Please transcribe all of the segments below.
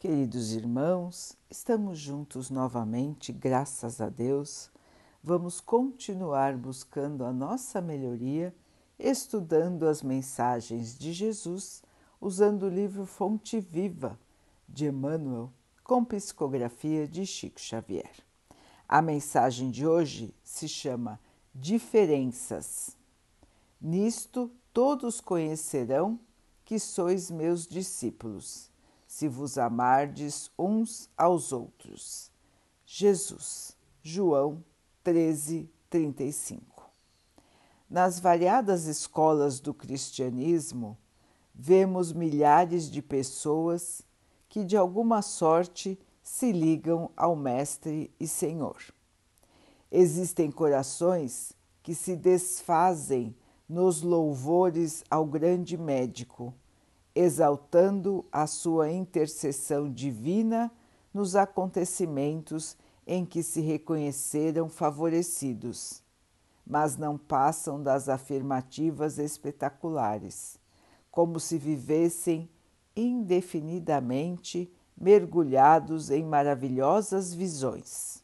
Queridos irmãos, estamos juntos novamente, graças a Deus. Vamos continuar buscando a nossa melhoria, estudando as mensagens de Jesus, usando o livro Fonte Viva de Emmanuel, com psicografia de Chico Xavier. A mensagem de hoje se chama Diferenças. Nisto todos conhecerão que sois meus discípulos se vos amardes uns aos outros. Jesus, João 13, 35. Nas variadas escolas do cristianismo, vemos milhares de pessoas que de alguma sorte se ligam ao Mestre e Senhor. Existem corações que se desfazem nos louvores ao grande médico exaltando a sua intercessão divina nos acontecimentos em que se reconheceram favorecidos, mas não passam das afirmativas espetaculares, como se vivessem indefinidamente mergulhados em maravilhosas visões.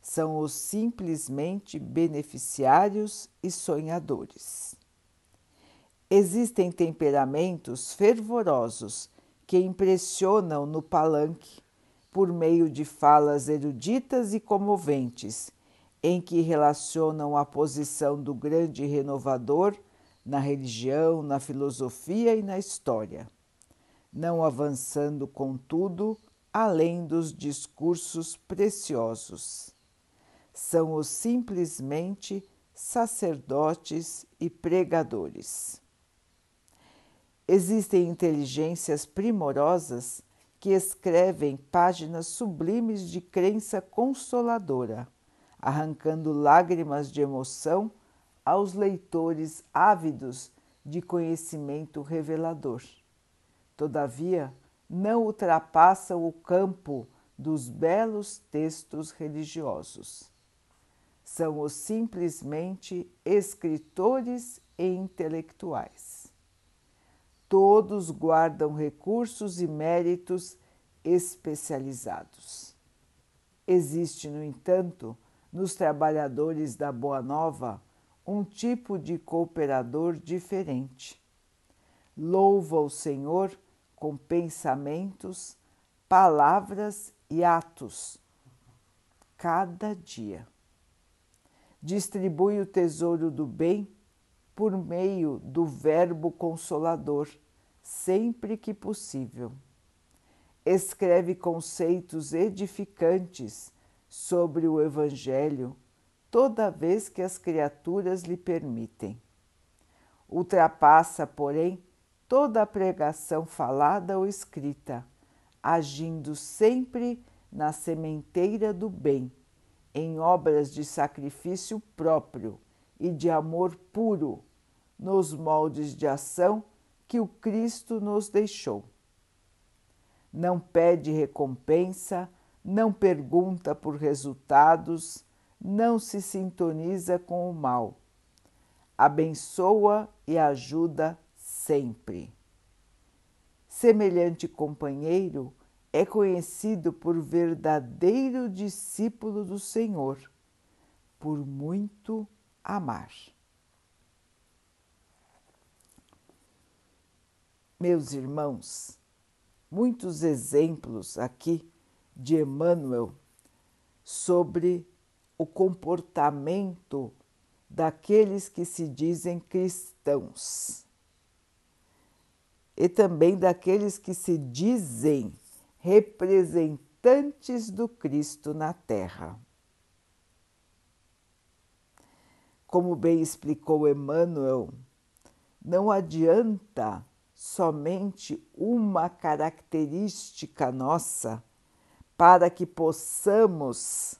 São os simplesmente beneficiários e sonhadores. Existem temperamentos fervorosos que impressionam no palanque por meio de falas eruditas e comoventes, em que relacionam a posição do grande renovador na religião, na filosofia e na história, não avançando, contudo, além dos discursos preciosos. São os simplesmente sacerdotes e pregadores. Existem inteligências primorosas que escrevem páginas sublimes de crença consoladora, arrancando lágrimas de emoção aos leitores ávidos de conhecimento revelador. Todavia, não ultrapassam o campo dos belos textos religiosos. São os simplesmente escritores e intelectuais todos guardam recursos e méritos especializados. Existe, no entanto, nos trabalhadores da Boa Nova um tipo de cooperador diferente. Louva o Senhor com pensamentos, palavras e atos, cada dia. Distribui o tesouro do bem por meio do Verbo Consolador sempre que possível. Escreve conceitos edificantes sobre o Evangelho toda vez que as criaturas lhe permitem. Ultrapassa, porém, toda a pregação falada ou escrita, agindo sempre na sementeira do bem, em obras de sacrifício próprio e de amor puro, nos moldes de ação que o Cristo nos deixou. Não pede recompensa, não pergunta por resultados, não se sintoniza com o mal. Abençoa e ajuda sempre. Semelhante companheiro é conhecido por verdadeiro discípulo do Senhor, por muito amar. Meus irmãos, muitos exemplos aqui de Emmanuel sobre o comportamento daqueles que se dizem cristãos e também daqueles que se dizem representantes do Cristo na Terra. Como bem explicou Emmanuel, não adianta somente uma característica nossa para que possamos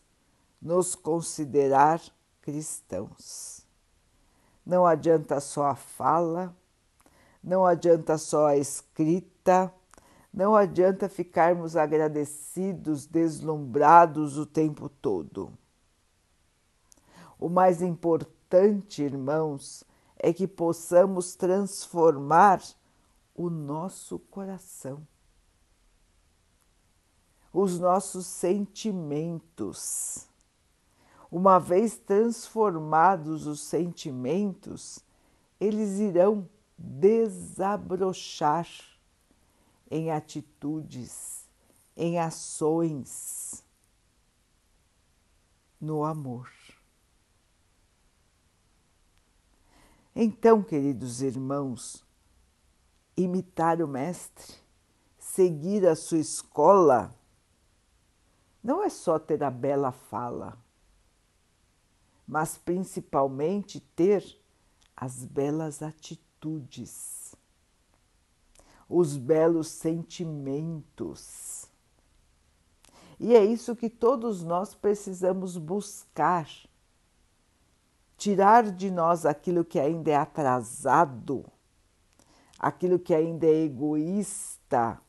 nos considerar cristãos. Não adianta só a fala, não adianta só a escrita, não adianta ficarmos agradecidos, deslumbrados o tempo todo. O mais importante, irmãos, é que possamos transformar o nosso coração. os nossos sentimentos. Uma vez transformados os sentimentos, eles irão desabrochar em atitudes, em ações, no amor. Então, queridos irmãos, imitar o Mestre, seguir a sua escola, não é só ter a bela fala, mas principalmente ter as belas atitudes, os belos sentimentos. E é isso que todos nós precisamos buscar. Tirar de nós aquilo que ainda é atrasado, aquilo que ainda é egoísta,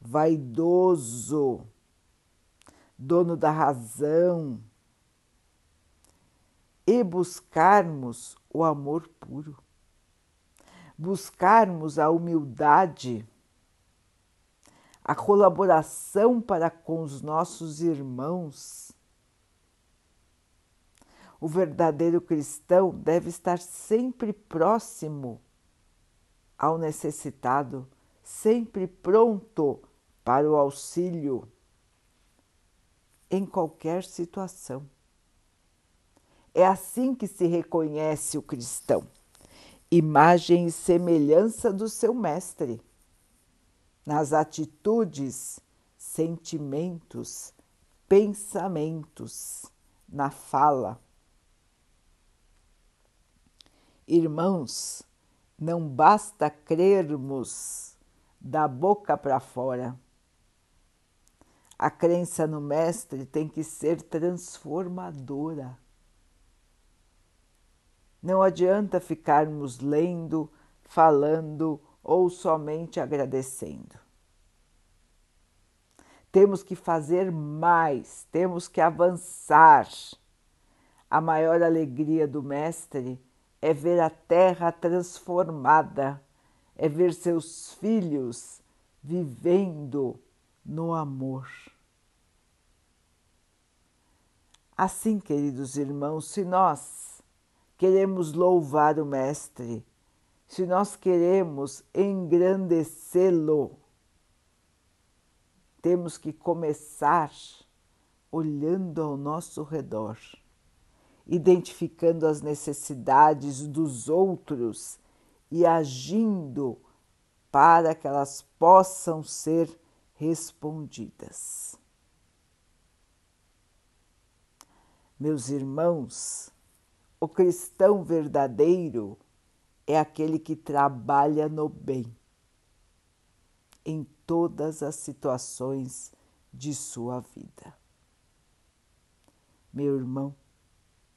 vaidoso, dono da razão, e buscarmos o amor puro, buscarmos a humildade, a colaboração para com os nossos irmãos. O verdadeiro cristão deve estar sempre próximo ao necessitado, sempre pronto para o auxílio em qualquer situação. É assim que se reconhece o cristão, imagem e semelhança do seu mestre, nas atitudes, sentimentos, pensamentos, na fala. Irmãos, não basta crermos da boca para fora. A crença no Mestre tem que ser transformadora. Não adianta ficarmos lendo, falando ou somente agradecendo. Temos que fazer mais, temos que avançar. A maior alegria do Mestre é ver a terra transformada, é ver seus filhos vivendo no amor. Assim, queridos irmãos, se nós queremos louvar o Mestre, se nós queremos engrandecê-lo, temos que começar olhando ao nosso redor, identificando as necessidades dos outros e agindo para que elas possam ser respondidas. Meus irmãos, o cristão verdadeiro é aquele que trabalha no bem em todas as situações de sua vida. Meu irmão,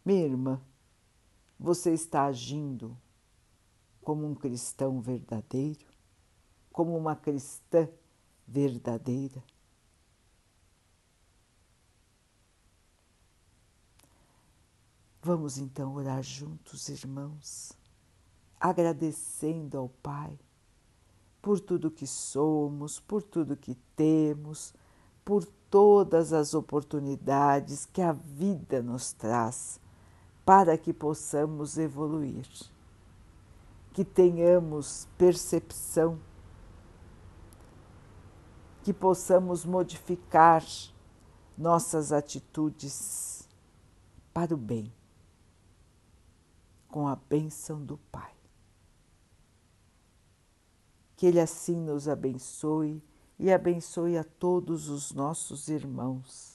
minha irmã, você está agindo como um cristão verdadeiro, como uma cristã verdadeira? Vamos então orar juntos, irmãos, agradecendo ao Pai por tudo que somos, por tudo que temos, por todas as oportunidades que a vida nos traz para que possamos evoluir, que tenhamos percepção, que possamos modificar nossas atitudes para o bem com a bênção do Pai. Que Ele assim nos abençoe e abençoe a todos os nossos irmãos.